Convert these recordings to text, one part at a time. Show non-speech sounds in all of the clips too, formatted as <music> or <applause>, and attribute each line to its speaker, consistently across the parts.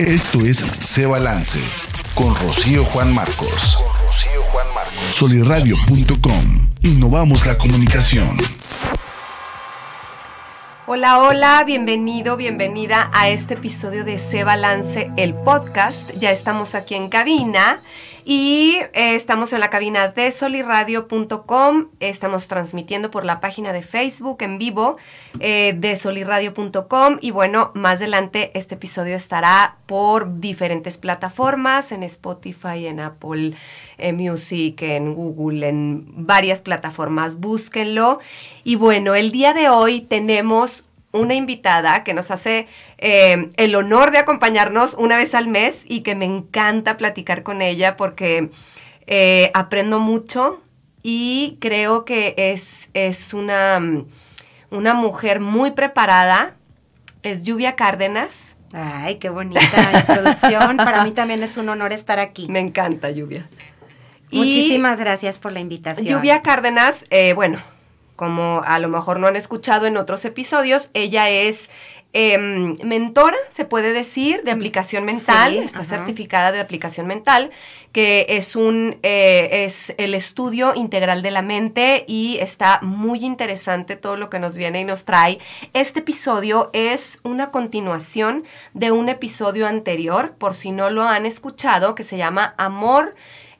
Speaker 1: Esto es Se Balance con Rocío Juan Marcos. Soliradio.com. Innovamos la comunicación.
Speaker 2: Hola, hola, bienvenido, bienvenida a este episodio de Se Balance, el podcast. Ya estamos aquí en cabina y eh, estamos en la cabina de soliradio.com. Estamos transmitiendo por la página de Facebook en vivo eh, de soliradio.com. Y bueno, más adelante este episodio estará por diferentes plataformas, en Spotify, en Apple Music, en Google, en varias plataformas. Búsquenlo. Y bueno, el día de hoy tenemos una invitada que nos hace eh, el honor de acompañarnos una vez al mes y que me encanta platicar con ella porque eh, aprendo mucho y creo que es, es una, una mujer muy preparada. Es Lluvia Cárdenas.
Speaker 3: Ay, qué bonita <laughs> introducción. Para mí también es un honor estar aquí.
Speaker 2: Me encanta, Lluvia.
Speaker 3: Muchísimas gracias por la invitación.
Speaker 2: Lluvia Cárdenas, eh, bueno, como a lo mejor no han escuchado en otros episodios, ella es em, mentora, se puede decir, de aplicación mental, está certificada de aplicación mental, que es un eh, es el estudio integral de la mente y está muy interesante todo lo que nos viene y nos trae. Este episodio es una continuación de un episodio anterior, por si no lo han escuchado, que se llama Amor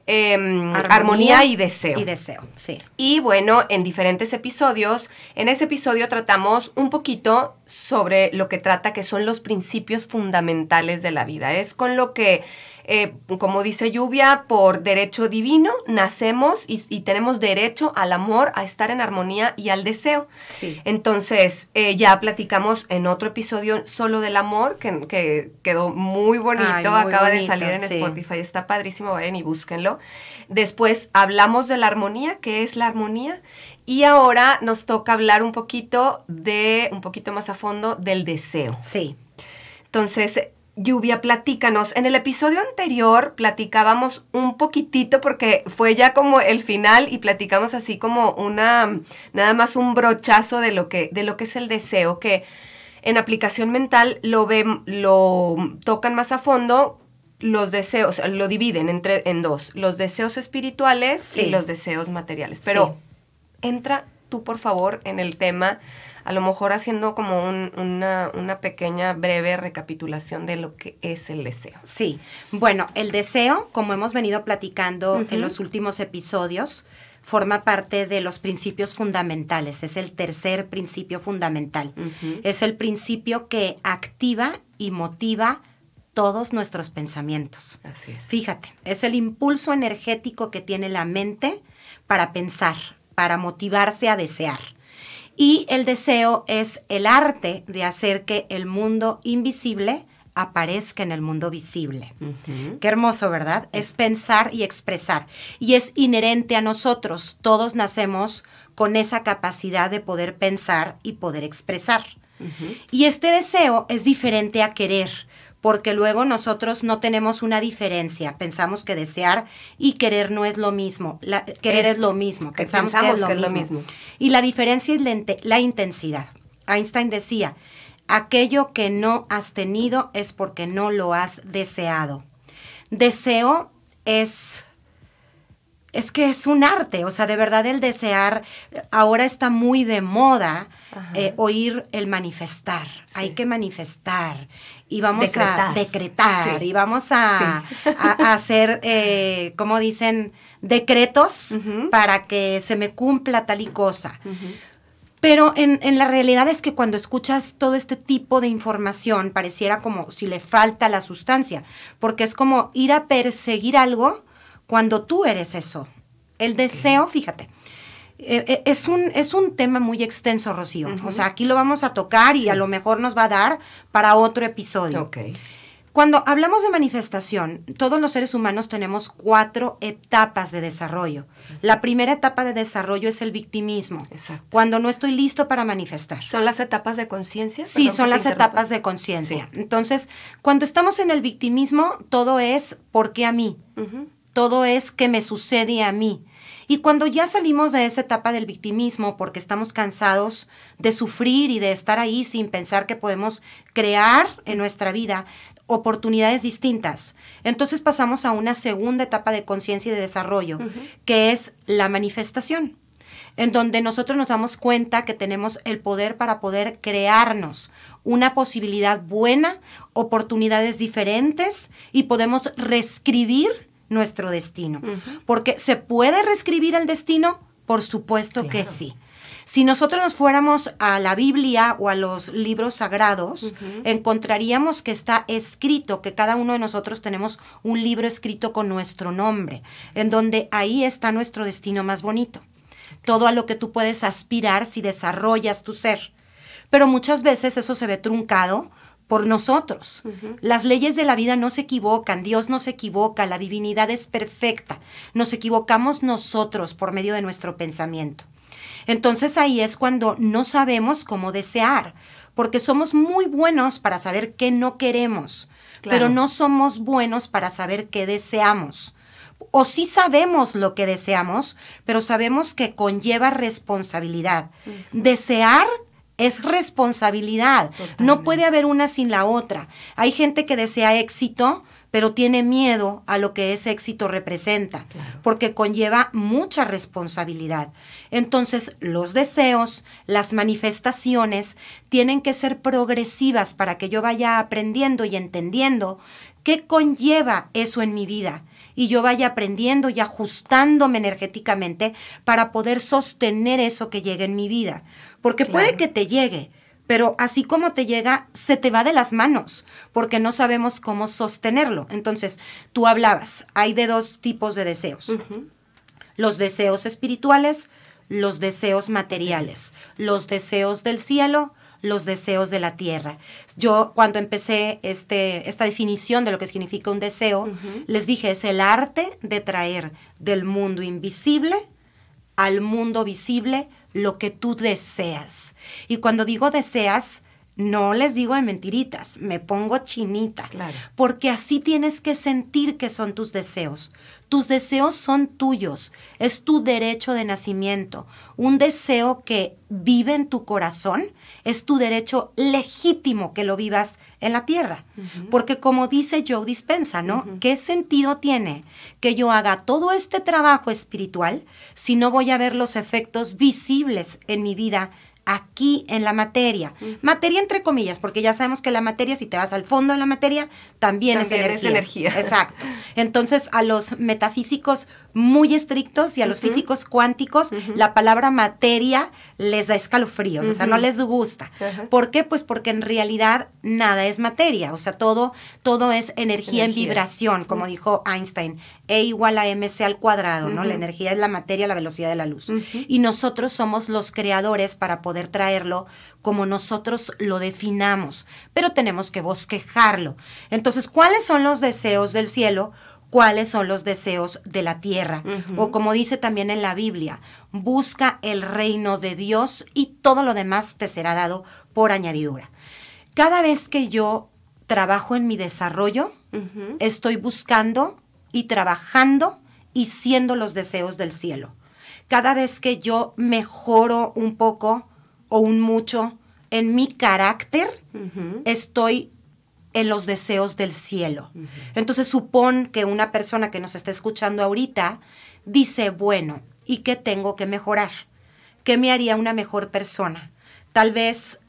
Speaker 2: Em, armonía, y deseo.
Speaker 3: Y deseo, sí.
Speaker 2: Y bueno, en diferentes episodios, en ese episodio tratamos un poquito sobre lo que trata que son los principios fundamentales de la vida. Es con lo que eh, como dice Lluvia, por derecho divino nacemos y, tenemos derecho al amor, a estar en armonía y al deseo.
Speaker 3: Sí.
Speaker 2: Entonces, eh, ya platicamos en otro episodio solo del amor, que, quedó muy bonito, acaba de salir en Spotify, está padrísimo, vayan y búsquenlo. Después hablamos de la armonía, ¿qué es la armonía? Y ahora nos toca hablar un poquito de, un poquito más a fondo, del deseo.
Speaker 3: Sí.
Speaker 2: Entonces, Lluvia, platícanos. En el episodio anterior platicábamos un poquitito porque fue ya como el final y platicamos así como una, nada más un brochazo de lo que, de lo que es el deseo, que en aplicación mental lo ven, lo tocan más a fondo los deseos, lo dividen entre, en dos, los deseos espirituales y los deseos materiales. Pero entra tú, por favor, en el tema a lo mejor haciendo como una, pequeña breve recapitulación de lo que es el deseo.
Speaker 3: Sí, bueno, el deseo, como hemos venido platicando en los últimos episodios, forma parte de los principios fundamentales, es el tercer principio fundamental. Es el principio que activa y motiva todos nuestros pensamientos.
Speaker 2: Así es.
Speaker 3: Fíjate, es el impulso energético que tiene la mente para pensar, para motivarse a desear. Y el deseo es el arte de hacer que el mundo invisible aparezca en el mundo visible. Qué hermoso, ¿verdad? Es pensar y expresar. Y es inherente a nosotros. Todos nacemos con esa capacidad de poder pensar y poder expresar. Y este deseo es diferente a querer porque luego nosotros no tenemos una diferencia. Pensamos que desear y querer no es lo mismo. querer es, lo mismo.
Speaker 2: Pensamos, que, es lo, mismo.
Speaker 3: Y la diferencia es la, intensidad. Einstein decía, aquello que no has tenido es porque no lo has deseado. Deseo es es que es un arte, o sea, de verdad el desear, ahora está muy de moda eh, oír el manifestar, hay que manifestar y vamos a decretar. y vamos a, hacer, eh, como dicen, decretos para que se me cumpla tal y cosa. Pero en, en, la realidad es que cuando escuchas todo este tipo de información, pareciera como si le falta la sustancia, porque es como ir a perseguir algo cuando tú eres eso. El deseo, fíjate, eh, eh, es, un, es un tema muy extenso, Rocío. O sea, aquí lo vamos a tocar y a lo mejor nos va a dar para otro episodio.
Speaker 2: Okay.
Speaker 3: Cuando hablamos de manifestación, todos los seres humanos tenemos cuatro etapas de desarrollo. La primera etapa de desarrollo es el victimismo.
Speaker 2: Exacto.
Speaker 3: Cuando no estoy listo para manifestar.
Speaker 2: ¿Son las etapas de conciencia?
Speaker 3: Sí, son las etapas de conciencia. Entonces, cuando estamos en el victimismo, todo es ¿por qué a mí? todo es que me sucede a mí. Y cuando ya salimos de esa etapa del victimismo porque estamos cansados de sufrir y de estar ahí sin pensar que podemos crear en nuestra vida oportunidades distintas. Entonces pasamos a una segunda etapa de conciencia y de desarrollo, que es la manifestación, en donde nosotros nos damos cuenta que tenemos el poder para poder crearnos una posibilidad buena, oportunidades diferentes y podemos reescribir nuestro destino. Porque ¿se puede reescribir el destino? Por supuesto que sí. Si nosotros nos fuéramos a la Biblia o a los libros sagrados, encontraríamos que está escrito, que cada uno de nosotros tenemos un libro escrito con nuestro nombre, en donde ahí está nuestro destino más bonito. Todo a lo que tú puedes aspirar si desarrollas tu ser. Pero muchas veces eso se ve truncado por nosotros. Las leyes de la vida no se equivocan, Dios no se equivoca, la divinidad es perfecta. Nos equivocamos nosotros por medio de nuestro pensamiento. Entonces ahí es cuando no sabemos cómo desear, porque somos muy buenos para saber qué no queremos, pero no somos buenos para saber qué deseamos. O sí sabemos lo que deseamos, pero sabemos que conlleva responsabilidad. Desear es responsabilidad. No puede haber una sin la otra. Hay gente que desea éxito, pero tiene miedo a lo que ese éxito representa, porque conlleva mucha responsabilidad. Entonces, los deseos, las manifestaciones, tienen que ser progresivas para que yo vaya aprendiendo y entendiendo qué conlleva eso en mi vida y yo vaya aprendiendo y ajustándome energéticamente para poder sostener eso que llegue en mi vida. Porque puede que te llegue, pero así como te llega, se te va de las manos, porque no sabemos cómo sostenerlo. Entonces, tú hablabas, hay de dos tipos de deseos. Los deseos espirituales, los deseos materiales, los deseos del cielo, los deseos de la tierra. Yo cuando empecé este, esta definición de lo que significa un deseo, les dije, es el arte de traer del mundo invisible al mundo visible lo que tú deseas. Y cuando digo deseas, no les digo de mentiritas, me pongo chinita. Porque así tienes que sentir que son tus deseos. Tus deseos son tuyos, es tu derecho de nacimiento. Un deseo que vive en tu corazón es tu derecho legítimo que lo vivas en la tierra. Porque como dice Joe Dispensa, ¿no? ¿Qué sentido tiene que yo haga todo este trabajo espiritual si no voy a ver los efectos visibles en mi vida aquí en la materia. Materia entre comillas, porque ya sabemos que la materia, si te vas al fondo de la materia, también, es energía. Es energía. Exacto. Entonces, a los metafísicos muy estrictos y a los físicos cuánticos, la palabra materia les da escalofríos, o sea, no les gusta. ¿Por qué? Pues porque en realidad nada es materia, o sea, todo, todo es energía, en vibración, como dijo Einstein. E igual a mc al cuadrado, ¿no? La energía es la materia, la velocidad de la luz. Y nosotros somos los creadores para poder traerlo como nosotros lo definamos, pero tenemos que bosquejarlo. Entonces, ¿cuáles son los deseos del cielo? Cuáles son los deseos de la tierra. O como dice también en la Biblia, busca el reino de Dios y todo lo demás te será dado por añadidura. Cada vez que yo trabajo en mi desarrollo, estoy buscando y trabajando y siendo los deseos del cielo. Cada vez que yo mejoro un poco o un mucho en mi carácter, estoy en los deseos del cielo. Entonces supón que una persona que nos está escuchando ahorita dice, bueno, ¿y qué tengo que mejorar? ¿Qué me haría una mejor persona? Tal vez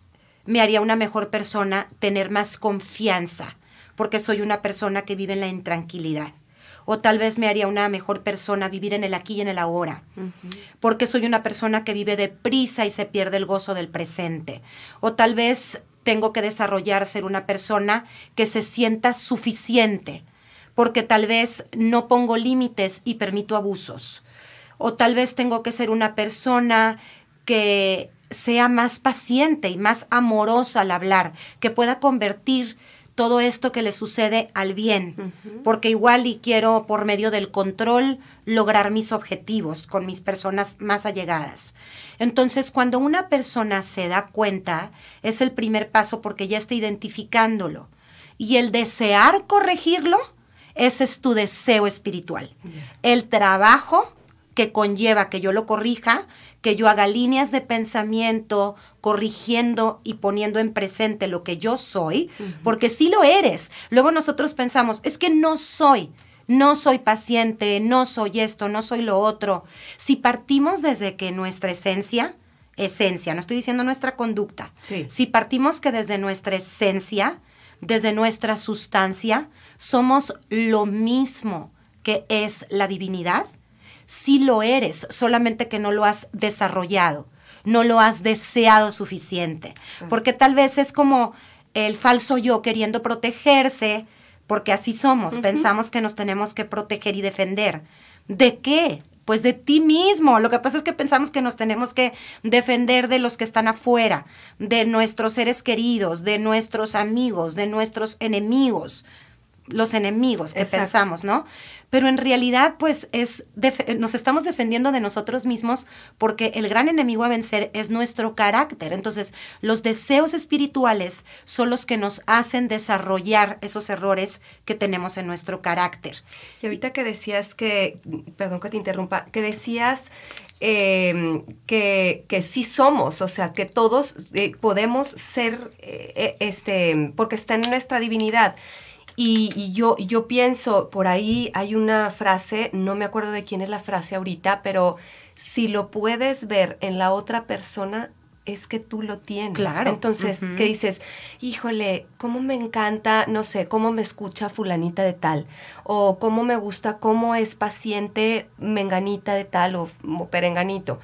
Speaker 3: me haría una mejor persona tener más confianza, porque soy una persona que vive en la intranquilidad. O tal vez me haría una mejor persona vivir en el aquí y en el ahora, porque soy una persona que vive deprisa y se pierde el gozo del presente. O tal vez tengo que desarrollar ser una persona que se sienta suficiente, porque tal vez no pongo límites y permito abusos. O tal vez tengo que ser una persona que sea más paciente y más amorosa al hablar, que pueda convertir todo esto que le sucede al bien, porque igual y quiero por medio del control lograr mis objetivos con mis personas más allegadas. Entonces, cuando una persona se da cuenta, es el primer paso porque ya está identificándolo. Y el desear corregirlo, ese es tu deseo espiritual. El trabajo que conlleva que yo lo corrija, que yo haga líneas de pensamiento, corrigiendo y poniendo en presente lo que yo soy, porque sí lo eres. Luego nosotros pensamos, es que no soy, no soy paciente, no soy esto, no soy lo otro. Si partimos desde que nuestra esencia, esencia, no estoy diciendo nuestra conducta, si partimos que desde nuestra esencia, desde nuestra sustancia, somos lo mismo que es la divinidad, sí lo eres, solamente que no lo has desarrollado, no lo has deseado suficiente. Porque tal vez es como el falso yo queriendo protegerse, porque así somos, pensamos que nos tenemos que proteger y defender. ¿De qué? Pues de ti mismo. Lo que pasa es que pensamos que nos tenemos que defender de los que están afuera, de nuestros seres queridos, de nuestros amigos, de nuestros enemigos los enemigos que pensamos, ¿no? Pero en realidad, pues, es nos estamos defendiendo de nosotros mismos porque el gran enemigo a vencer es nuestro carácter. Entonces, los deseos espirituales son los que nos hacen desarrollar esos errores que tenemos en nuestro carácter.
Speaker 2: Y ahorita que decías que, perdón que te interrumpa, que decías em, que, que, sí somos, o sea, que todos eh, podemos ser, eh, este, porque está en nuestra divinidad. Y, yo, yo pienso, por ahí hay una frase, no me acuerdo de quién es la frase ahorita, pero si lo puedes ver en la otra persona, es que tú lo tienes. Claro. Entonces, ¿qué dices? Híjole, cómo me encanta, no sé, cómo me escucha fulanita de tal, o cómo me gusta, cómo es paciente menganita de tal o, o perenganito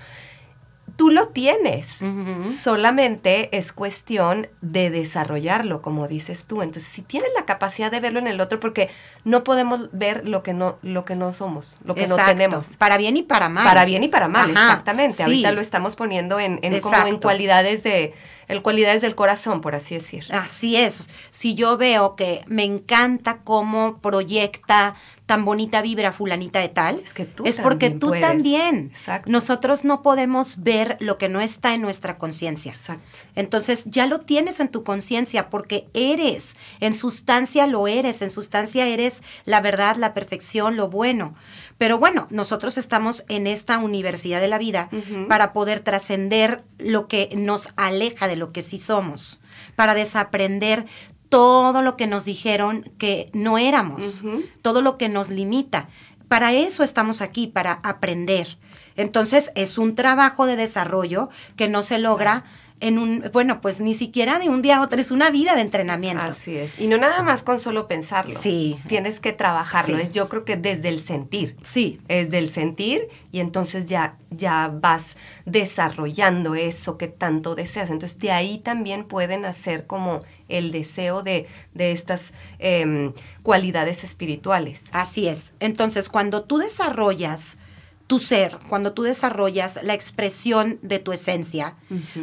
Speaker 2: tú lo tienes. Solamente es cuestión de desarrollarlo, como dices tú. Entonces, si tienes la capacidad de verlo en el otro, porque no podemos ver lo que no, lo que no somos, lo que no tenemos.
Speaker 3: Para bien y para mal.
Speaker 2: Para bien y para mal, exactamente. Ahorita lo estamos poniendo en, en como en cualidades de el cualidades del corazón, por así decir.
Speaker 3: Así es. Si yo veo que me encanta cómo proyecta tan bonita vibra fulanita de tal, es, que tú es porque tú también. Exacto. Nosotros no podemos ver lo que no está en nuestra conciencia. Exacto. Entonces ya lo tienes en tu conciencia porque eres, en sustancia lo eres, en sustancia eres la verdad, la perfección, lo bueno. Pero bueno, nosotros estamos en esta universidad de la vida para poder trascender lo que nos aleja de lo que sí somos, para desaprender todo lo que nos dijeron que no éramos, todo lo que nos limita. Para eso estamos aquí, para aprender. Entonces es un trabajo de desarrollo que no se logra en un, bueno, pues ni siquiera de un día a otro, es una vida de entrenamiento.
Speaker 2: Así es. Y no nada más con solo pensarlo. Sí. Tienes que trabajarlo. Es yo creo que desde el sentir. Sí. Es del sentir y entonces ya, ya vas desarrollando eso que tanto deseas. Entonces de ahí también pueden hacer como el deseo de, de estas em, cualidades espirituales.
Speaker 3: Así es. Entonces cuando tú desarrollas tu ser, cuando tú desarrollas la expresión de tu esencia,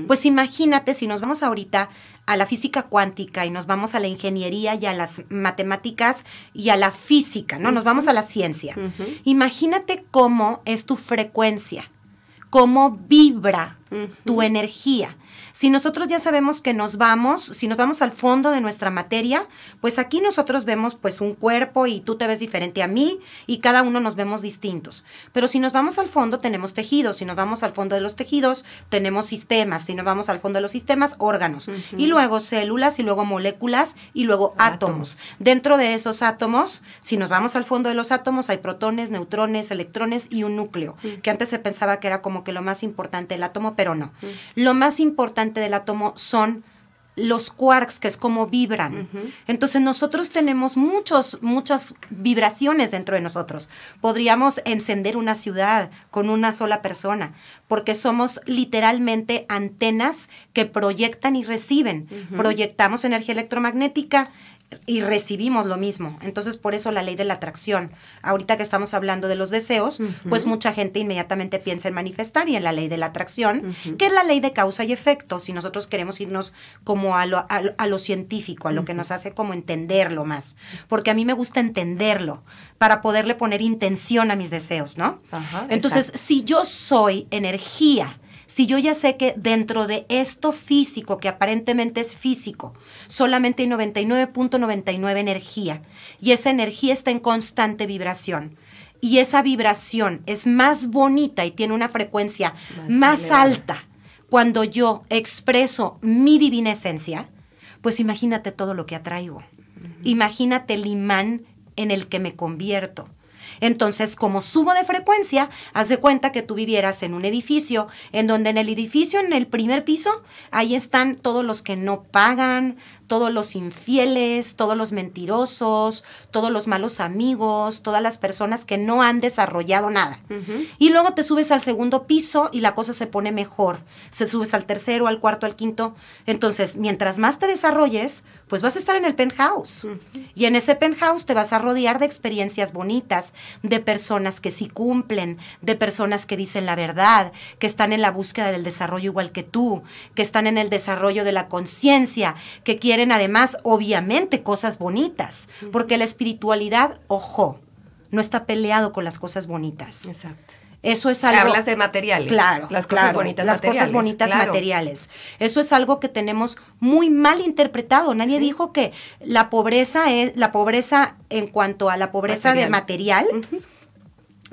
Speaker 3: pues imagínate si nos vamos ahorita a la física cuántica y nos vamos a la ingeniería y a las matemáticas y a la física, ¿no? Nos vamos a la ciencia. Imagínate cómo es tu frecuencia, cómo vibra tu energía. Si nosotros ya sabemos que nos vamos, si nos vamos al fondo de nuestra materia, pues aquí nosotros vemos pues un cuerpo y tú te ves diferente a mí y cada uno nos vemos distintos. Pero si nos vamos al fondo tenemos tejidos, si nos vamos al fondo de los tejidos tenemos sistemas, si nos vamos al fondo de los sistemas órganos. Y luego células y luego moléculas y luego átomos. Dentro de esos átomos, si nos vamos al fondo de los átomos hay protones, neutrones, electrones y un núcleo, que antes se pensaba que era como que lo más importante el átomo, pero no. Lo más importante del átomo son los quarks, que es como vibran. Entonces nosotros tenemos muchos, muchas vibraciones dentro de nosotros. Podríamos encender una ciudad con una sola persona, porque somos literalmente antenas que proyectan y reciben. Proyectamos energía electromagnética, y recibimos lo mismo. Entonces, por eso la ley de la atracción. Ahorita que estamos hablando de los deseos, pues mucha gente inmediatamente piensa en manifestar y en la ley de la atracción, que es la ley de causa y efecto, si nosotros queremos irnos como a lo, a, lo científico, a lo que nos hace como entenderlo más. Porque a mí me gusta entenderlo para poderle poner intención a mis deseos, ¿no? Entonces, si yo soy energía, si yo ya sé que dentro de esto físico, que aparentemente es físico, solamente hay 99.99 energía y esa energía está en constante vibración, y esa vibración es más bonita y tiene una frecuencia
Speaker 2: Más
Speaker 3: alta cuando yo expreso mi divina esencia, pues imagínate todo lo que atraigo. Imagínate el imán en el que me convierto. Entonces, como subo de frecuencia, haz de cuenta que tú vivieras en un edificio, en donde en el edificio, en el primer piso, ahí están todos los que no pagan, todos los infieles, todos los mentirosos, todos los malos amigos, todas las personas que no han desarrollado nada. Y luego te subes al segundo piso y la cosa se pone mejor. Se subes al tercero, al cuarto, al quinto. Entonces, mientras más te desarrolles, pues vas a estar en el penthouse. Y en ese penthouse te vas a rodear de experiencias bonitas, de personas que sí cumplen, de personas que dicen la verdad, que están en la búsqueda del desarrollo igual que tú, que están en el desarrollo de la conciencia, que quieren además, obviamente, cosas bonitas. Porque la espiritualidad, ojo, no está peleado con las cosas bonitas.
Speaker 2: Exacto.
Speaker 3: Eso es algo.
Speaker 2: Hablas de materiales.
Speaker 3: Claro,
Speaker 2: Las cosas
Speaker 3: claro,
Speaker 2: bonitas
Speaker 3: Las cosas
Speaker 2: materiales,
Speaker 3: bonitas
Speaker 2: claro.
Speaker 3: materiales. Eso es algo que tenemos muy mal interpretado. Nadie
Speaker 2: Sí.
Speaker 3: dijo que la pobreza es la pobreza en cuanto a la pobreza de material.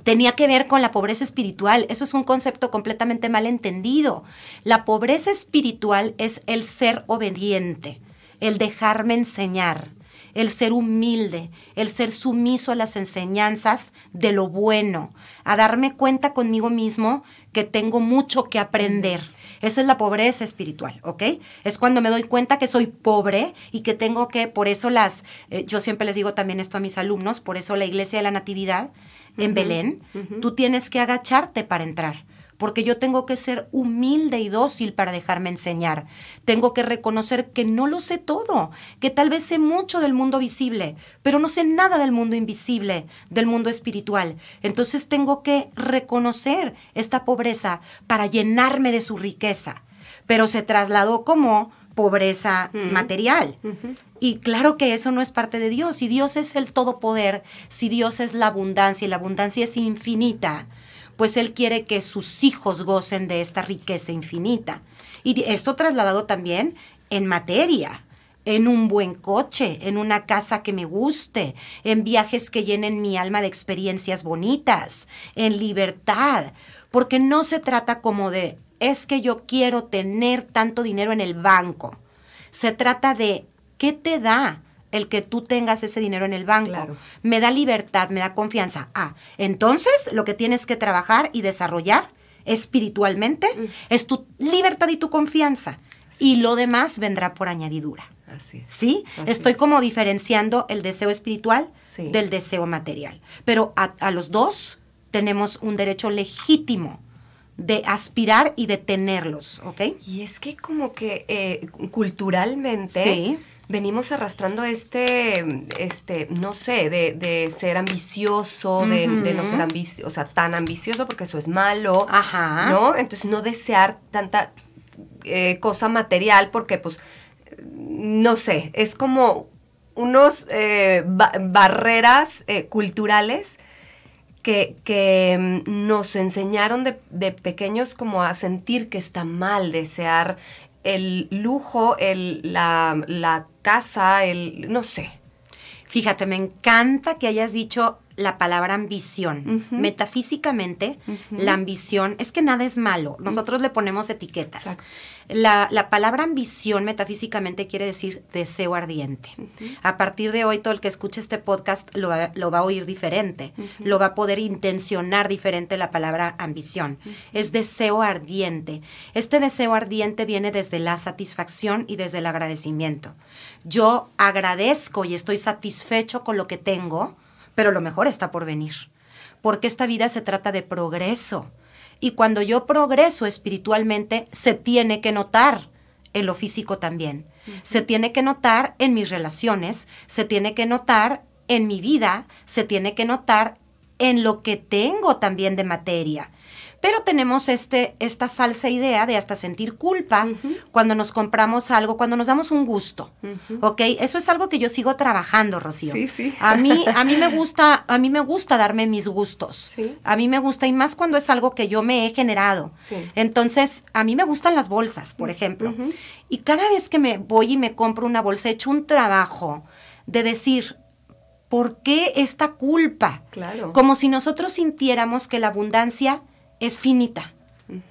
Speaker 3: Tenía que ver con la pobreza espiritual. Eso es un concepto completamente mal entendido. La pobreza espiritual es el ser obediente, el dejarme enseñar, el ser humilde, el ser sumiso a las enseñanzas de lo bueno, a darme cuenta conmigo mismo que tengo mucho que aprender. Esa es la pobreza espiritual, ¿ok? Es cuando me doy cuenta que soy pobre y que tengo que, por eso las, eh, yo siempre les digo también esto a mis alumnos, por eso la iglesia de la Natividad en Belén, tú tienes que agacharte para entrar porque yo tengo que ser humilde y dócil para dejarme enseñar. Tengo que reconocer que no lo sé todo, que tal vez sé mucho del mundo visible, pero no sé nada del mundo invisible, del mundo espiritual. Entonces tengo que reconocer esta pobreza para llenarme de su riqueza. Pero se trasladó como pobreza material. Y claro que eso no es parte de Dios. Si Dios es el todopoder, si Dios es la abundancia y la abundancia es infinita, pues Él quiere que sus hijos gocen de esta riqueza infinita. Y esto trasladado también en materia, en un buen coche, en una casa que me guste, en viajes que llenen mi alma de experiencias bonitas, en libertad, porque no se trata como de, es que yo quiero tener tanto dinero en el banco. Se trata de, ¿qué te da? El que tú tengas ese dinero en el banco.
Speaker 2: Claro.
Speaker 3: Me da libertad, me da confianza. Ah, entonces lo que tienes que trabajar y desarrollar espiritualmente es tu libertad y tu confianza. Y lo demás vendrá por añadidura.
Speaker 2: Así es.
Speaker 3: ¿Sí?
Speaker 2: Así
Speaker 3: Estoy
Speaker 2: es.
Speaker 3: como diferenciando el deseo espiritual
Speaker 2: Sí.
Speaker 3: del deseo material. Pero a, a los dos tenemos un derecho legítimo de aspirar y de tenerlos, ¿ok?
Speaker 2: Y es que como que eh, culturalmente
Speaker 3: Sí.
Speaker 2: Venimos arrastrando este, este, no sé, de, de ser ambicioso, de, de no ser ambicioso, o sea, tan ambicioso porque eso es malo,
Speaker 3: Ajá.
Speaker 2: ¿no? Entonces no desear tanta eh, cosa material porque pues, no sé, es como unos eh, ba- barreras eh, culturales que, que, mm, nos enseñaron de, de pequeños como a sentir que está mal desear el lujo, el, la, la casa, el, no sé.
Speaker 3: Fíjate, me encanta que hayas dicho la palabra ambición. Metafísicamente, la ambición es que nada es malo. Nosotros le ponemos etiquetas. La, la palabra ambición metafísicamente quiere decir deseo ardiente. A partir de hoy, todo el que escuche este podcast lo va, lo va a oír diferente. Lo va a poder intencionar diferente la palabra ambición. Es deseo ardiente. Este deseo ardiente viene desde la satisfacción y desde el agradecimiento. Yo agradezco y estoy satisfecho con lo que tengo, pero lo mejor está por venir. Porque esta vida se trata de progreso. Y cuando yo progreso espiritualmente, se tiene que notar en lo físico también. Se tiene que notar en mis relaciones, se tiene que notar en mi vida, se tiene que notar en lo que tengo también de materia. Pero tenemos este, esta falsa idea de hasta sentir culpa cuando nos compramos algo, cuando nos damos un gusto. ¿Ok? Eso es algo que yo sigo trabajando, Rocío.
Speaker 2: Sí, sí.
Speaker 3: A mí, a mí me <laughs> gusta, a mí me gusta darme mis gustos.
Speaker 2: Sí.
Speaker 3: A mí me gusta, y más cuando es algo que yo me he generado.
Speaker 2: Sí.
Speaker 3: Entonces, a mí me gustan las bolsas, por ejemplo. Y cada vez que me voy y me compro una bolsa, he hecho un trabajo de decir, ¿Por qué esta culpa?
Speaker 2: Claro.
Speaker 3: Como si nosotros sintiéramos que la abundancia es finita.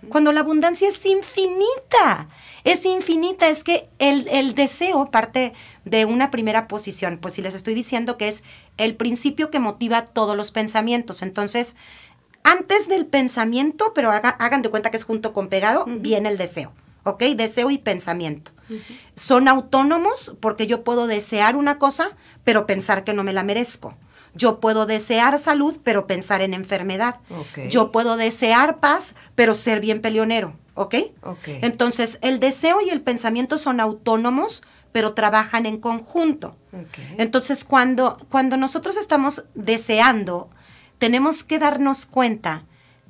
Speaker 3: Cuando la abundancia es infinita, es infinita, es que el, el, deseo parte de una primera posición, pues si les estoy diciendo que es el principio que motiva todos los pensamientos, entonces antes del pensamiento, pero hagan de cuenta que es junto con pegado, viene el deseo. ¿ok? Deseo y pensamiento. Son autónomos porque yo puedo desear una cosa, pero pensar que no me la merezco. Yo puedo desear salud, pero pensar en enfermedad. Yo puedo desear paz, pero ser bien peleonero. ¿Ok? Entonces, el deseo y el pensamiento son autónomos, pero trabajan en conjunto. Entonces, cuando, cuando nosotros estamos deseando, tenemos que darnos cuenta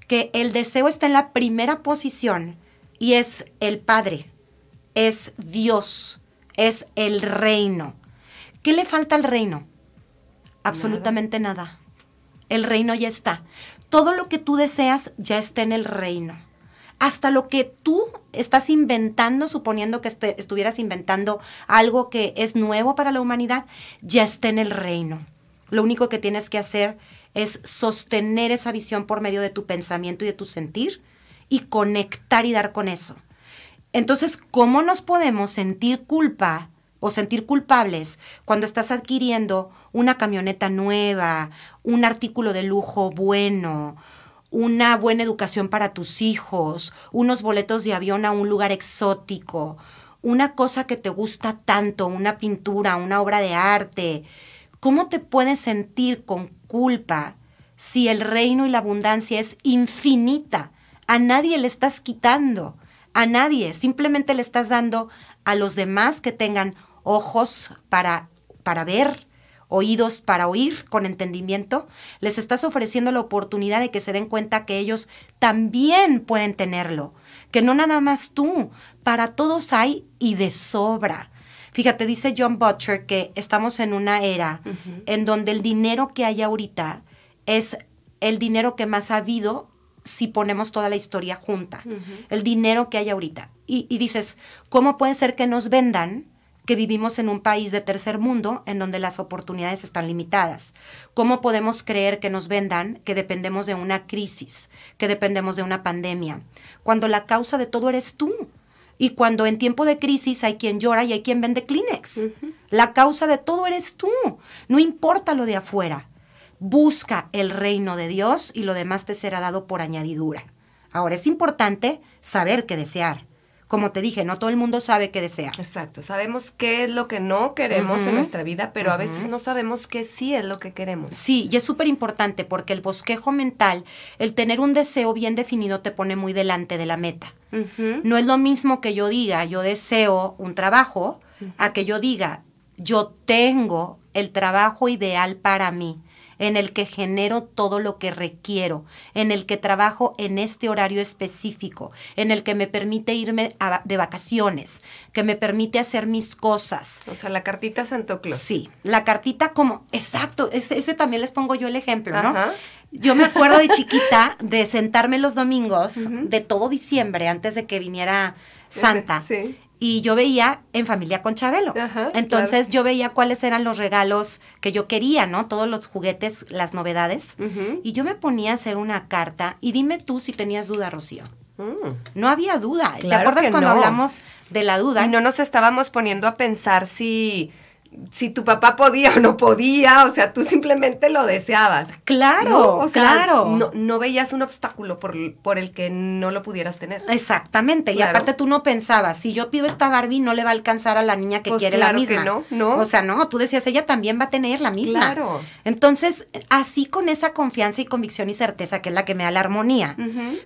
Speaker 3: que el deseo está en la primera posición y es el Padre, es Dios, es el reino. ¿Qué le falta al reino? Absolutamente nada. El reino ya está. Todo lo que tú deseas ya está en el reino. Hasta lo que tú estás inventando, suponiendo que este, estuvieras inventando algo que es nuevo para la humanidad, ya está en el reino. Lo único que tienes que hacer es sostener esa visión por medio de tu pensamiento y de tu sentir y conectar y dar con eso. Entonces, ¿cómo nos podemos sentir culpa o sentir culpables cuando estás adquiriendo una camioneta nueva, un artículo de lujo bueno, una buena educación para tus hijos, unos boletos de avión a un lugar exótico, una cosa que te gusta tanto, una pintura, una obra de arte? ¿Cómo te puedes sentir con culpa si el reino y la abundancia es infinita? A nadie le estás quitando, a nadie, simplemente le estás dando a los demás que tengan ojos para, para ver, oídos para oír con entendimiento, les estás ofreciendo la oportunidad de que se den cuenta que ellos también pueden tenerlo, que no nada más tú, para todos hay y de sobra. Fíjate, dice John Butcher que estamos en una era en donde el dinero que hay ahorita es el dinero que más ha habido si ponemos toda la historia junta, el dinero que hay ahorita. Y, dices, ¿cómo puede ser que nos vendan que vivimos en un país de tercer mundo en donde las oportunidades están limitadas? ¿Cómo podemos creer que nos vendan que dependemos de una crisis, que dependemos de una pandemia, cuando la causa de todo eres tú? Y cuando en tiempo de crisis hay quien llora y hay quien vende Kleenex. La causa de todo eres tú. No importa lo de afuera busca el reino de Dios y lo demás te será dado por añadidura. Ahora es importante saber qué desear. Como te dije, no todo el mundo sabe qué desear.
Speaker 2: Exacto, sabemos qué es lo que no queremos en nuestra vida, pero a veces no sabemos qué sí es lo que queremos.
Speaker 3: Sí, y es súper importante porque el bosquejo mental, el tener un deseo bien definido te pone muy delante de la meta. No es lo mismo que yo diga, yo deseo un trabajo, a que yo diga, yo tengo el trabajo ideal para mí en el que genero todo lo que requiero, en el que trabajo en este horario específico, en el que me permite irme de vacaciones, que me permite hacer mis cosas.
Speaker 2: O sea, la cartita Santo Claus.
Speaker 3: Sí, la cartita como, exacto, ese, también les pongo yo el ejemplo, ¿no? Yo me acuerdo de chiquita de sentarme los domingos de todo diciembre antes de que viniera Santa. Sí y yo veía en familia con Chabelo. Entonces yo veía cuáles eran los regalos que yo quería, ¿no? Todos los juguetes, las novedades. Y yo me ponía a hacer una carta y dime tú si tenías duda, Rocío. Mm. No había duda. ¿Te acuerdas cuando hablamos de la duda?
Speaker 2: Y no nos estábamos poniendo a pensar si si tu papá podía o no podía, o sea, tú simplemente lo deseabas.
Speaker 3: Claro, o sea, claro.
Speaker 2: No, veías un obstáculo por, por, el que no lo pudieras tener.
Speaker 3: Exactamente, y aparte tú no pensabas, si yo pido esta Barbie no le va a alcanzar a la niña que pues quiere la misma.
Speaker 2: no, no.
Speaker 3: O sea, no, tú decías, ella también va a tener la misma. Claro. Entonces, así con esa confianza y convicción y certeza, que es la que me da la armonía,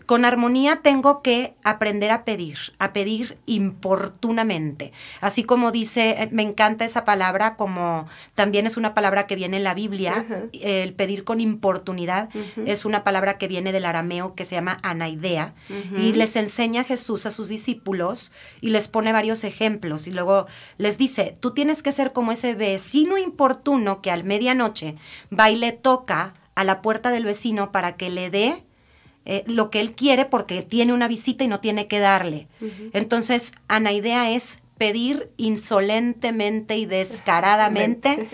Speaker 3: con armonía tengo que aprender a pedir, a pedir importunamente. Así como dice, eh, me encanta esa palabra, como también es una palabra que viene en la Biblia, el pedir con importunidad es una palabra que viene del arameo que se llama anaidea y les enseña Jesús a sus discípulos y les pone varios ejemplos y luego les dice, tú tienes que ser como ese vecino importuno que al medianoche va y le toca a la puerta del vecino para que le dé eh, lo que él quiere porque tiene una visita y no tiene que darle. Entonces, Anaidea es pedir insolentemente y descaradamente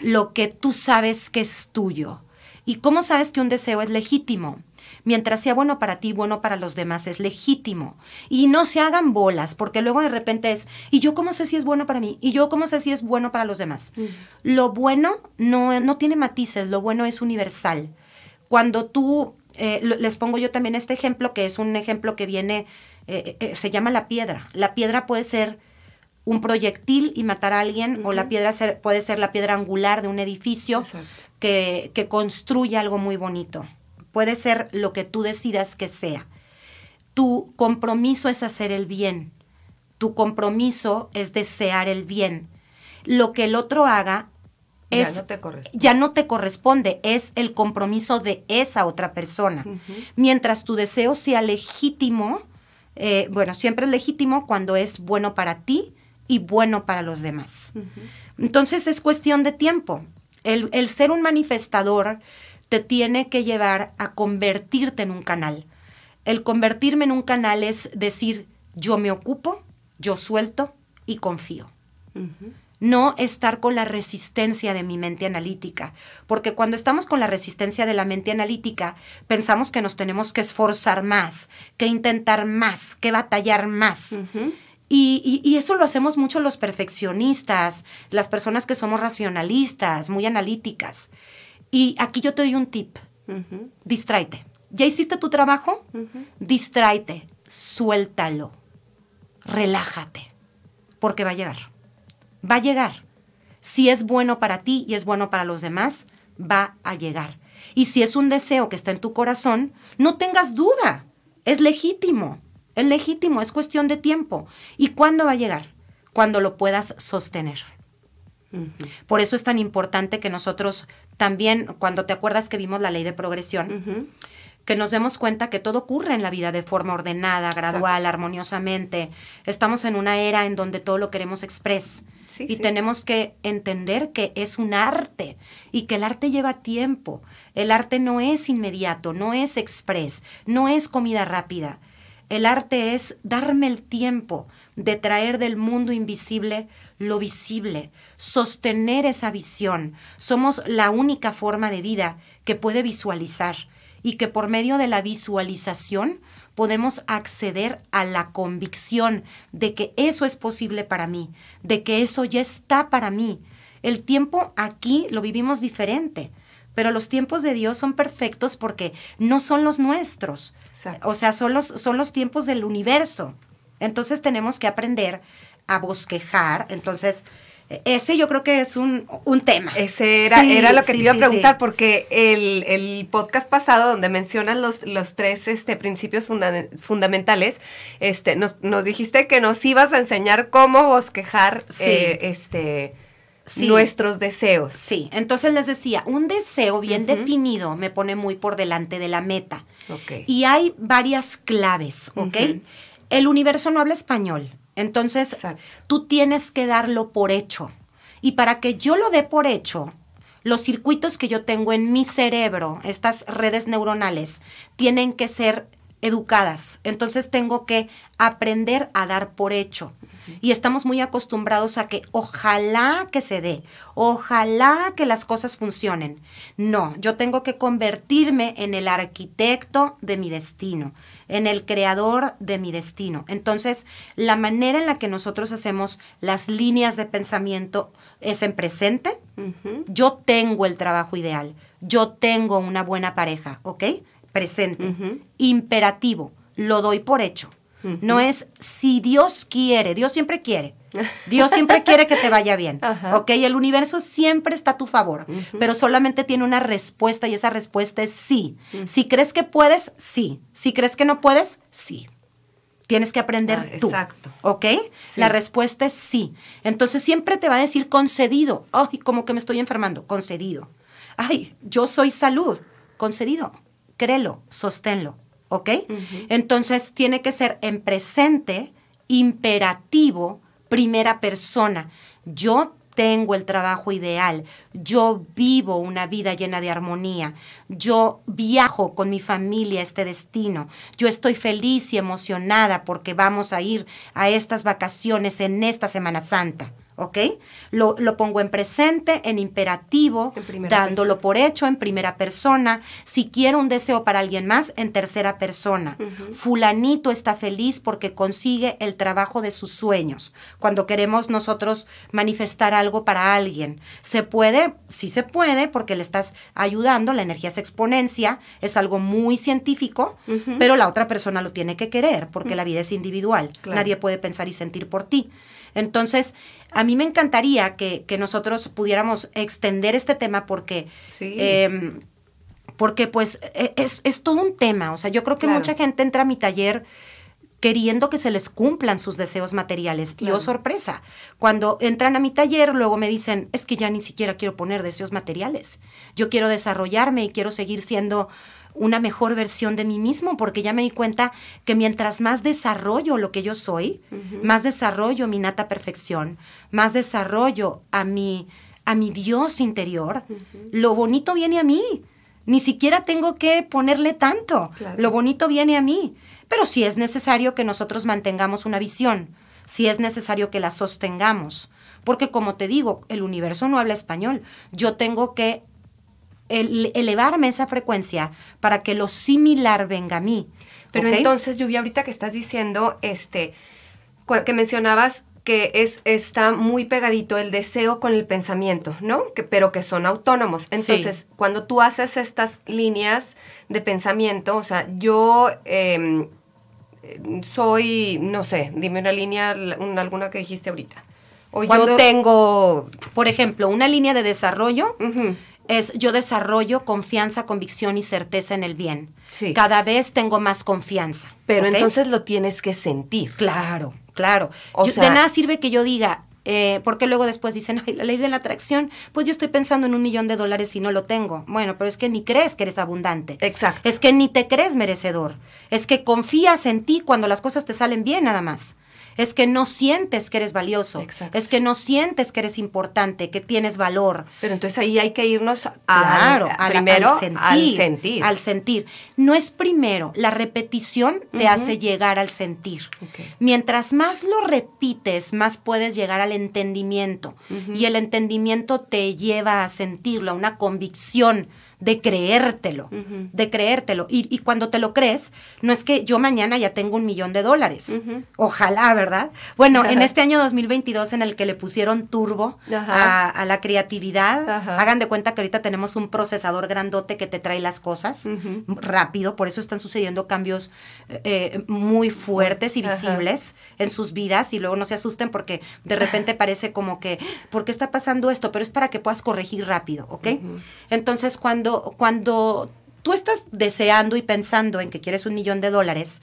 Speaker 3: lo que tú sabes que es tuyo. ¿Y cómo sabes que un deseo es legítimo? Mientras sea bueno para ti, bueno para los demás, es legítimo. Y no se hagan bolas, porque luego de repente es, ¿y yo cómo sé si es bueno para mí? ¿Y yo cómo sé si es bueno para los demás? Lo bueno no, no tiene matices, lo bueno es universal. Cuando tú, eh, les pongo yo también este ejemplo, que es un ejemplo que viene, eh, eh, se llama la piedra. La piedra puede ser un proyectil y matar a alguien, o la piedra puede ser la piedra angular de un edificio que, que, construye algo muy bonito. Puede ser lo que tú decidas que sea. Tu compromiso es hacer el bien. Tu compromiso es desear el bien. Lo que el otro haga es,
Speaker 2: ya no te corresponde.
Speaker 3: Ya no te corresponde, es el compromiso de esa otra persona. Mientras tu deseo sea legítimo, eh, bueno, siempre es legítimo cuando es bueno para ti y bueno para los demás. Entonces es cuestión de tiempo. El, ser un manifestador te tiene que llevar a convertirte en un canal. El convertirme en un canal es decir, yo me ocupo, yo suelto y confío. No estar con la resistencia de mi mente analítica, porque cuando estamos con la resistencia de la mente analítica, pensamos que nos tenemos que esforzar más, que intentar más, que batallar más. Y, eso lo hacemos mucho los perfeccionistas, las personas que somos racionalistas, muy analíticas. Y aquí yo te doy un tip. Distráete. ¿Ya hiciste tu trabajo? Distráete. Suéltalo. Relájate. Porque va a llegar. Va a llegar. Si es bueno para ti y es bueno para los demás, va a llegar. Y si es un deseo que está en tu corazón, no tengas duda. Es legítimo. Es legítimo, es cuestión de tiempo. ¿Y cuándo va a llegar? Cuando lo puedas sostener. Por eso es tan importante que nosotros también, cuando te acuerdas que vimos la ley de progresión, que nos demos cuenta que todo ocurre en la vida de forma ordenada, gradual, armoniosamente. Estamos en una era en donde todo lo queremos express. y tenemos que entender que es un arte y que el arte lleva tiempo. El arte no es inmediato, no es express, no es comida rápida. El arte es darme el tiempo de traer del mundo invisible lo visible, sostener esa visión. Somos la única forma de vida que puede visualizar y que por medio de la visualización podemos acceder a la convicción de que eso es posible para mí, de que eso ya está para mí. El tiempo aquí lo vivimos diferente pero los tiempos de Dios son perfectos porque no son los nuestros. O sea, son los, son los tiempos del universo. Entonces tenemos que aprender a bosquejar. Entonces, ese yo creo que es un, tema.
Speaker 2: Ese era, era lo que te iba a preguntar, porque el, podcast pasado, donde mencionas los, los tres este, principios fundamentales, este, nos, nos dijiste que nos ibas a enseñar cómo bosquejar eh, este nuestros deseos.
Speaker 3: Sí, entonces les decía, un deseo bien definido me pone muy por delante de la meta. Y hay varias claves, ¿ok? El universo no habla español, entonces tú tienes que darlo por hecho. Y para que yo lo dé por hecho, los circuitos que yo tengo en mi cerebro, estas redes neuronales, tienen que ser educadas. Entonces tengo que aprender a dar por hecho y estamos muy acostumbrados a que ojalá que se dé, ojalá que las cosas funcionen. No, yo tengo que convertirme en el arquitecto de mi destino, en el creador de mi destino. Entonces, la manera en la que nosotros hacemos las líneas de pensamiento es en presente. Yo tengo el trabajo ideal, yo tengo una buena pareja, ¿ok? Presente. Imperativo, lo doy por hecho. No es si Dios quiere, Dios siempre quiere. <laughs> Dios siempre quiere que te vaya bien. ¿Ok? El universo siempre está a tu favor, pero solamente tiene una respuesta y esa respuesta es sí. Si crees que puedes, sí. Si crees que no puedes, sí. Tienes que aprender ah, tú. Exacto. ¿Ok? La respuesta es sí. Entonces siempre te va a decir concedido. Ay, como que me estoy enfermando. Concedido. Ay, yo soy salud. Concedido. Créelo, sosténlo. ¿ok? Entonces tiene que ser en presente, imperativo, primera persona. Yo tengo el trabajo ideal, yo vivo una vida llena de armonía, yo viajo con mi familia a este destino, yo estoy feliz y emocionada porque vamos a ir a estas vacaciones en esta Semana Santa. ¿Ok? Lo, lo, pongo en presente, en imperativo, dándolo por hecho en primera persona. Si quiero un deseo para alguien más, en tercera persona. Fulanito está feliz porque consigue el trabajo de sus sueños. Cuando queremos nosotros manifestar algo para alguien, ¿se puede? Sí se puede porque le estás ayudando, la energía es exponencia, es algo muy científico, pero la otra persona lo tiene que querer porque la vida es individual. Nadie puede pensar y sentir por ti. Entonces, a mí me encantaría que, nosotros pudiéramos extender este tema porque... Em, porque pues e, es, todo un tema. O sea, yo creo que mucha gente entra a mi taller queriendo que se les cumplan sus deseos materiales. Y oh sorpresa, cuando entran a mi taller, luego me dicen, es que ya ni siquiera quiero poner deseos materiales. Yo quiero desarrollarme y quiero seguir siendo una mejor versión de mí mismo, porque ya me di cuenta que mientras más desarrollo lo que yo soy, más desarrollo mi nata perfección, más desarrollo a mi, a mi Dios interior, lo bonito viene a mí. Ni siquiera tengo que ponerle tanto. Lo bonito viene a mí. Pero si es necesario que nosotros mantengamos una visión, si es necesario que la sostengamos, porque como te digo, el universo no habla español. Yo tengo que elevarme esa frecuencia para que lo similar venga a mí.
Speaker 2: Pero entonces, Lluvia, ahorita que estás diciendo, este, que mencionabas que es, está muy pegadito el deseo con el pensamiento, ¿no? Que, pero que son autónomos. Entonces, cuando tú haces estas líneas de pensamiento, o sea, yo em, soy, no sé, dime una línea, alguna que dijiste ahorita.
Speaker 3: O yo tengo, por ejemplo, una línea de desarrollo es yo desarrollo confianza, convicción y certeza en el bien. Sí. Cada vez tengo más confianza.
Speaker 2: Pero entonces lo tienes que sentir.
Speaker 3: Claro, claro. O sea, de nada sirve que yo diga, eh, porque luego después dicen, ay, la ley de la atracción, pues yo estoy pensando en un millón de dólares y no lo tengo. Bueno, pero es que ni crees que eres abundante.
Speaker 2: Exacto.
Speaker 3: Es que ni te crees merecedor. Es que confías en ti cuando las cosas te salen bien nada más es que no sientes que eres valioso, es que no sientes que eres importante, que tienes valor.
Speaker 2: Pero entonces ahí hay que irnos a, primero al sentir,
Speaker 3: al sentir. No es primero, la repetición te hace llegar al sentir. Mientras más lo repites, más puedes llegar al entendimiento. Y el entendimiento te lleva a sentirlo, a una convicción de creértelo, de creértelo. Y, cuando te lo crees, no es que yo mañana ya tengo un millón de dólares. Ojalá, ¿verdad? Bueno, en este año 2022 en el que le pusieron turbo a, la creatividad, hagan de cuenta que ahorita tenemos un procesador grandote que te trae las cosas rápido, por eso están sucediendo cambios eh, muy fuertes y visibles en sus vidas y luego no se asusten porque de repente parece como que, ¿por qué está pasando esto? Pero es para que puedas corregir rápido, ¿ok? Entonces, cuando cuando, tú estás deseando y pensando en que quieres un millón de dólares,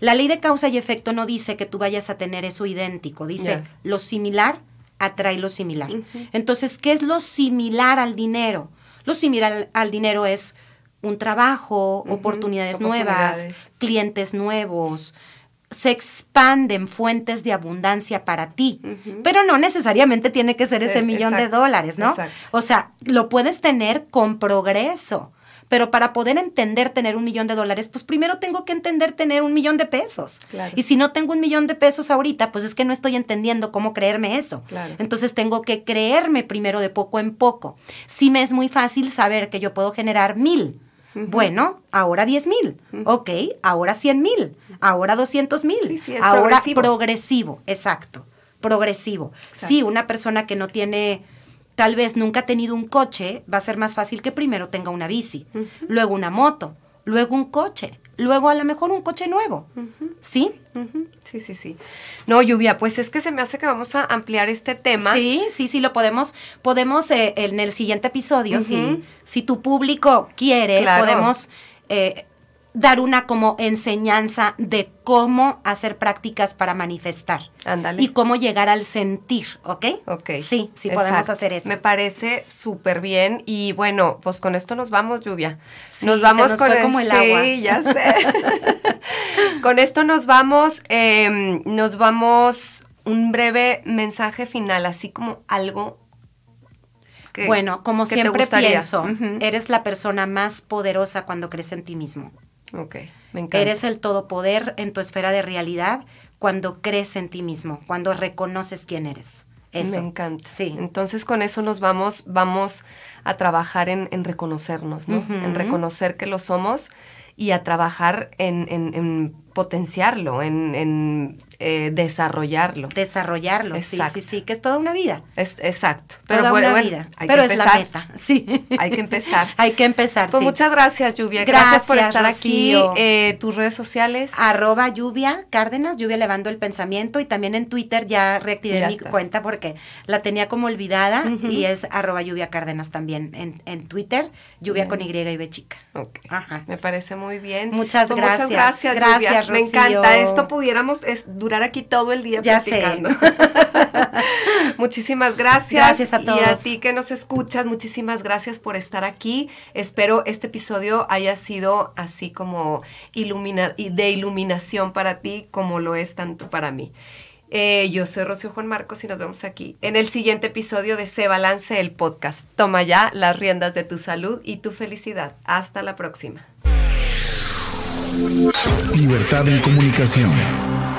Speaker 3: la ley de causa y efecto no dice que tú vayas a tener eso idéntico, dice lo similar atrae lo similar. Entonces, ¿qué es lo similar al dinero? Lo similar al dinero es un trabajo, oportunidades, nuevas, clientes nuevos, se expanden fuentes de abundancia para ti, pero no necesariamente tiene que ser ese millón de dólares, ¿no? O sea, lo puedes tener con progreso, pero para poder entender tener un millón de dólares, pues primero tengo que entender tener un millón de pesos. Y si no tengo un millón de pesos ahorita, pues es que no estoy entendiendo cómo creerme eso. Entonces tengo que creerme primero de poco en poco. Sí me es muy fácil saber que yo puedo generar mil bueno, ahora 10 mil. Ok, ahora 100 mil. Ahora 200 mil. ahora progresivo. exacto. Progresivo. Sí, una persona que no tiene, tal vez nunca ha tenido un coche, va a ser más fácil que primero tenga una bici, luego una moto, luego un coche, luego a lo mejor un coche nuevo. ¿Sí?
Speaker 2: Sí, sí, sí. No, Lluvia, pues es que se me hace que vamos a ampliar este tema.
Speaker 3: Sí, sí, sí, lo podemos, podemos eh, en el siguiente episodio, si, si tu público quiere, podemos eh, dar una como enseñanza de cómo hacer prácticas para manifestar.
Speaker 2: Ándale.
Speaker 3: Y cómo llegar al sentir, ¿ok?
Speaker 2: Ok.
Speaker 3: Sí, sí podemos hacer eso.
Speaker 2: Me parece súper bien. Y bueno, pues con esto nos vamos, Lluvia. nos vamos con
Speaker 3: el, como el agua.
Speaker 2: Sí, ya <laughs> sé. <laughs> con esto nos vamos, em, nos vamos un breve mensaje final, así como algo ¿Qué-
Speaker 3: Bueno, como siempre pienso, eres la persona más poderosa cuando crees en ti mismo.
Speaker 2: Ok, me encanta.
Speaker 3: Eres el todopoder en tu esfera de realidad cuando crees en ti mismo, cuando reconoces quién eres. Eso.
Speaker 2: Me encanta.
Speaker 3: Sí.
Speaker 2: Entonces con eso nos vamos, vamos a trabajar en, en reconocernos, ¿no? En reconocer que lo somos y a trabajar en, en- en potenciarlo, en, en, eh, desarrollarlo.
Speaker 3: Desarrollarlo,
Speaker 2: Exacto.
Speaker 3: sí, sí, sí, que es toda una vida.
Speaker 2: Es, exacto.
Speaker 3: Toda
Speaker 2: bueno,
Speaker 3: una
Speaker 2: bueno,
Speaker 3: vida.
Speaker 2: hay
Speaker 3: Pero
Speaker 2: que
Speaker 3: es la meta, sí.
Speaker 2: Hay que empezar. <laughs>
Speaker 3: Hay que empezar,
Speaker 2: Pues
Speaker 3: sí.
Speaker 2: muchas gracias, Lluvia. Gracias, por
Speaker 3: Gracias,
Speaker 2: estar aquí. Eh, Tus redes sociales.
Speaker 3: Arroba lluvia Cárdenas, lluvia elevando el pensamiento y también en Twitter ya reactivé
Speaker 2: Ya
Speaker 3: mi
Speaker 2: estás.
Speaker 3: cuenta porque la tenía como olvidada y es arroba lluvia Cárdenas también en, en Twitter, lluvia con Y y B chica.
Speaker 2: Ok.
Speaker 3: Ajá.
Speaker 2: Me parece muy bien.
Speaker 3: Muchas
Speaker 2: Pues
Speaker 3: gracias.
Speaker 2: Muchas gracias,
Speaker 3: Gracias,
Speaker 2: Lluvia. Me encanta. Esto pudiéramos es, durar aquí todo el día
Speaker 3: Ya sé. <laughs>
Speaker 2: muchísimas gracias.
Speaker 3: Gracias a
Speaker 2: Y a
Speaker 3: todos.
Speaker 2: ti que nos escuchas, muchísimas gracias por estar aquí. Espero este episodio haya sido así como ilumina y de iluminación para ti como lo es tanto para mí. Eh, yo soy Rocío Juan Marcos y nos vemos aquí en el siguiente episodio de Se Balance el podcast. Toma ya las riendas de tu salud y tu felicidad. Hasta la próxima.
Speaker 1: Libertad en comunicación.